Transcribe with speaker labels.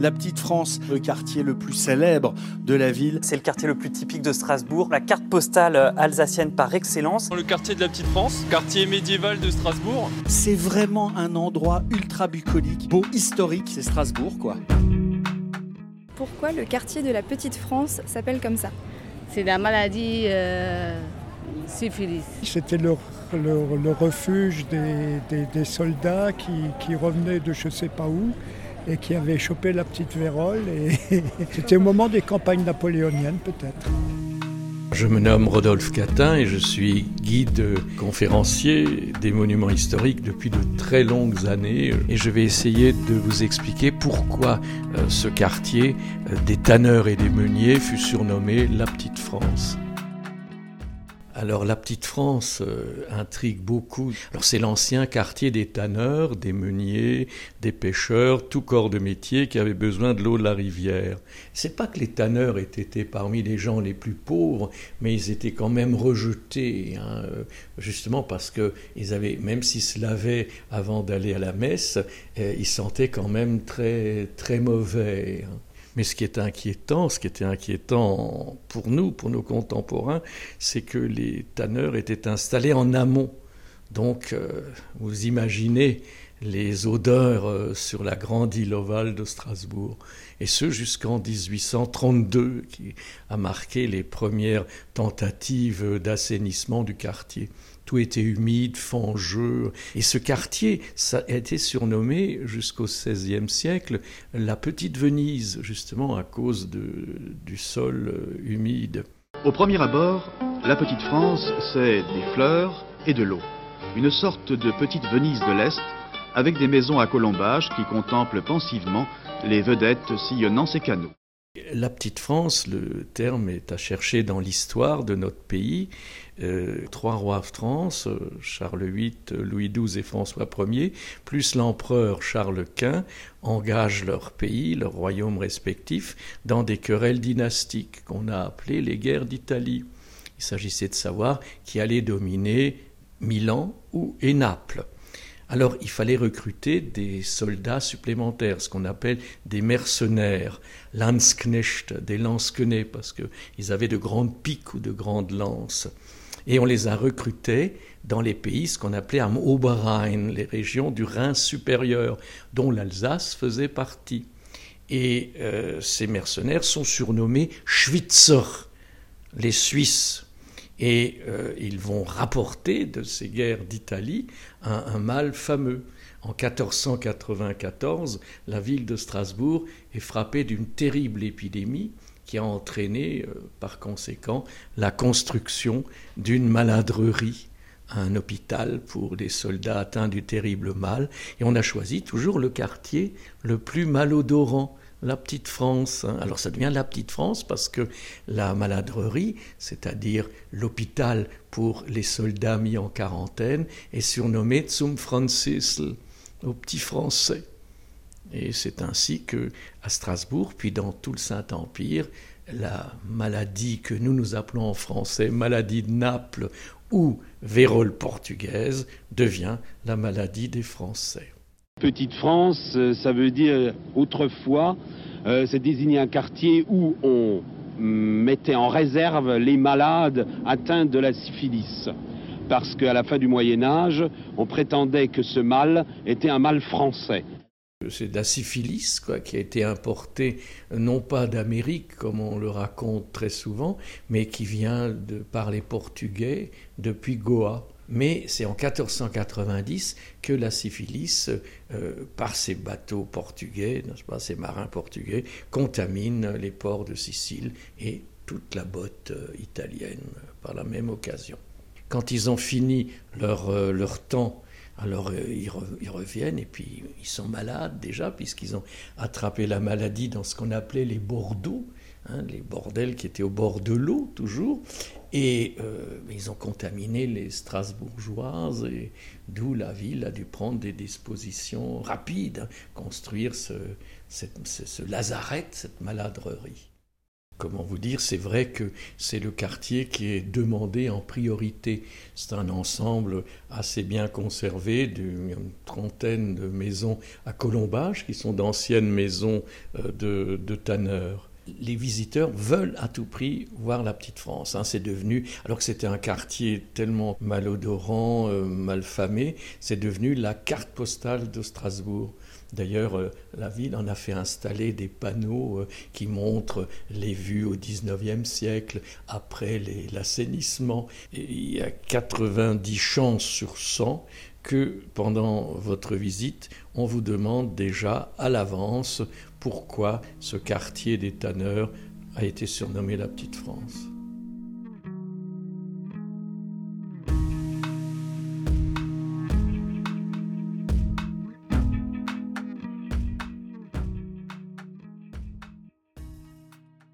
Speaker 1: La Petite France, le quartier le plus célèbre de la ville.
Speaker 2: C'est le quartier le plus typique de Strasbourg, la carte postale euh, alsacienne par excellence.
Speaker 3: Le quartier de la Petite France, quartier médiéval de Strasbourg.
Speaker 1: C'est vraiment un endroit ultra bucolique, beau, historique, c'est Strasbourg quoi.
Speaker 4: Pourquoi le quartier de la Petite France s'appelle comme ça?
Speaker 5: C'est la maladie euh, syphilis.
Speaker 6: C'était le, le- le refuge des, des- des soldats qui, qui revenaient de je ne sais pas où et qui avaient chopé la petite vérole. C'était au moment des campagnes napoléoniennes peut-être.
Speaker 7: Je me nomme Rodolphe Catin et je suis guide conférencier des monuments historiques depuis de très longues années et je vais essayer de vous expliquer pourquoi euh, ce quartier euh, des tanneurs et des meuniers fut surnommé la Petite France. Alors la Petite France euh, intrigue beaucoup. Alors c'est l'ancien quartier des tanneurs, des meuniers, des pêcheurs, tout corps de métier qui avait besoin de l'eau de la rivière. C'est pas que les tanneurs aient été parmi les gens les plus pauvres, mais ils étaient quand même rejetés, hein, justement parce que ils avaient, même s'ils se lavaient avant d'aller à la messe, euh, ils sentaient quand même très très mauvais. hein. Mais ce qui est inquiétant, ce qui était inquiétant pour nous, pour nos contemporains, c'est que les tanneurs étaient installés en amont. Donc, euh, vous imaginez les odeurs euh, sur la grande île ovale de Strasbourg. Et ce jusqu'en 1832, qui a marqué les premières tentatives d'assainissement du quartier. Tout était humide, fangeux. Et ce quartier ça a été surnommé jusqu'au XVIe siècle la Petite Venise, justement à cause du sol euh, humide.
Speaker 8: Au premier abord, la petite France, c'est des fleurs et de l'eau. Une sorte de petite Venise de l'Est, avec des maisons à colombages qui contemplent pensivement les vedettes sillonnant ses canaux.
Speaker 7: La petite France, le terme est à chercher dans l'histoire de notre pays. Euh, trois rois de France, euh, Charles VIII, Louis XII et François Ier, plus l'empereur Charles Quint, engagent leur pays, leurs royaumes respectifs, dans des querelles dynastiques qu'on a appelées les guerres d'Italie. Il s'agissait de savoir qui allait dominer Milan ou et Naples. Alors il fallait recruter des soldats supplémentaires, ce qu'on appelle des mercenaires, Landsknecht, des lansquenets, parce qu'ils avaient de grandes piques ou de grandes lances. Et on les a recrutés dans les pays, ce qu'on appelait am Oberrhein, les régions du Rhin supérieur, dont l'Alsace faisait partie. Et euh, ces mercenaires sont surnommés Schwitzer, les Suisses. Et euh, ils vont rapporter de ces guerres d'Italie un, mal fameux. En 1494, la ville de Strasbourg est frappée d'une terrible épidémie qui a entraîné euh, par conséquent la construction d'une maladrerie, un hôpital pour des soldats atteints du terrible mal. Et on a choisi toujours le quartier le plus malodorant, la petite France. hein. Alors ça devient la petite France parce que la maladrerie, c'est-à-dire l'hôpital pour les soldats mis en quarantaine, est surnommé Zum Franzisl, au petit français. Et c'est ainsi que, à Strasbourg, puis dans tout le Saint-Empire, la maladie que nous nous appelons en français maladie de Naples ou vérole portugaise devient la maladie des Français.
Speaker 9: Petite France, euh, ça veut dire autrefois, euh, c'est désigner un quartier où on mettait en réserve les malades atteints de la syphilis. Parce qu'à la fin du Moyen Âge, on prétendait que ce mal était un mal français.
Speaker 7: C'est de la syphilis quoi, qui a été importée non pas d'Amérique comme on le raconte très souvent, mais qui vient par les Portugais depuis Goa. Mais c'est en 1490 que la syphilis, euh, par ces bateaux portugais, n'est-ce pas, marins portugais, contamine les ports de Sicile et toute la botte euh, italienne par la même occasion. Quand ils ont fini leur, euh, leur temps alors euh, ils, re- ils reviennent et puis ils sont malades déjà puisqu'ils ont attrapé la maladie dans ce qu'on appelait les bordeaux, hein, les bordels qui étaient au bord de l'eau toujours. Et euh, ils ont contaminé les Strasbourgeoises et d'où la ville a dû prendre des dispositions rapides, hein, construire ce, cette- ce- ce lazaret, cette maladrerie. Comment vous dire, c'est vrai que c'est le quartier qui est demandé en priorité. C'est un ensemble assez bien conservé d'une trentaine de maisons à colombage, qui sont d'anciennes maisons euh, de, tanneurs les visiteurs veulent à tout prix voir la petite France. Hein. C'est devenu, alors que c'était un quartier tellement malodorant, euh, malfamé, c'est devenu la carte postale de Strasbourg. D'ailleurs, euh, la ville en a fait installer des panneaux euh, qui montrent les vues au 19e siècle, après l'assainissement. Il y a 90 chances sur 100 que pendant votre visite, on vous demande déjà à l'avance pourquoi ce quartier des tanneurs a été surnommé la Petite France.